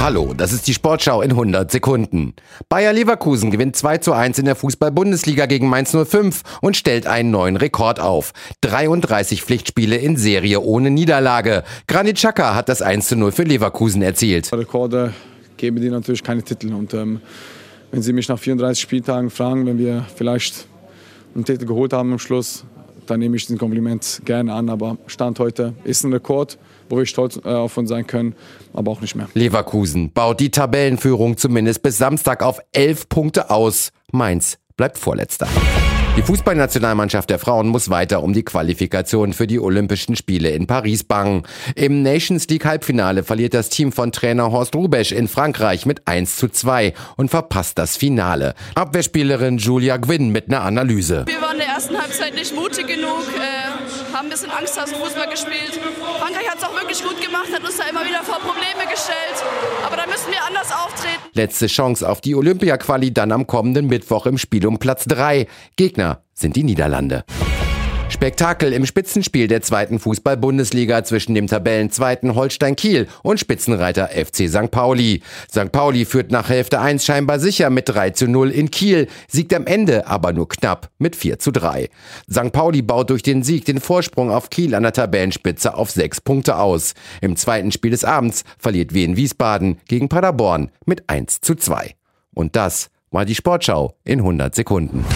Hallo, das ist die Sportschau in 100 Sekunden. Bayer Leverkusen gewinnt 2 zu 1 in der Fußball-Bundesliga gegen Mainz 05 und stellt einen neuen Rekord auf. 33 Pflichtspiele in Serie ohne Niederlage. Granit Xhaka hat das 1 zu 0 für Leverkusen erzielt. Rekorde geben dir natürlich keine Titel und ähm, wenn Sie mich nach 34 Spieltagen fragen, wenn wir vielleicht einen Titel geholt haben am Schluss, dann nehme ich diesen Kompliment gerne an. Aber Stand heute ist ein Rekord, wo wir stolz äh, auf uns sein können, aber auch nicht mehr. Leverkusen baut die Tabellenführung zumindest bis Samstag auf elf Punkte aus. Mainz bleibt Vorletzter. Die Fußballnationalmannschaft der Frauen muss weiter um die Qualifikation für die Olympischen Spiele in Paris bangen. Im Nations League Halbfinale verliert das Team von Trainer Horst Rubesch in Frankreich mit 1 zu 2 und verpasst das Finale. Abwehrspielerin Julia Gwynn mit einer Analyse. Wir der ersten Halbzeit nicht mutig genug, äh, haben ein bisschen Angst dem Fußball gespielt. Frankreich hat es auch wirklich gut gemacht, hat uns da immer wieder vor Probleme gestellt. Aber da müssen wir anders auftreten. Letzte Chance auf die Olympia-Quali dann am kommenden Mittwoch im Spiel um Platz 3. Gegner sind die Niederlande. Spektakel im Spitzenspiel der zweiten Fußball-Bundesliga zwischen dem Tabellenzweiten Holstein Kiel und Spitzenreiter FC St. Pauli. St. Pauli führt nach Hälfte 1 scheinbar sicher mit 3 zu 0 in Kiel, siegt am Ende aber nur knapp mit 4 zu 3. St. Pauli baut durch den Sieg den Vorsprung auf Kiel an der Tabellenspitze auf 6 Punkte aus. Im zweiten Spiel des Abends verliert Wien Wiesbaden gegen Paderborn mit 1 zu 2. Und das war die Sportschau in 100 Sekunden.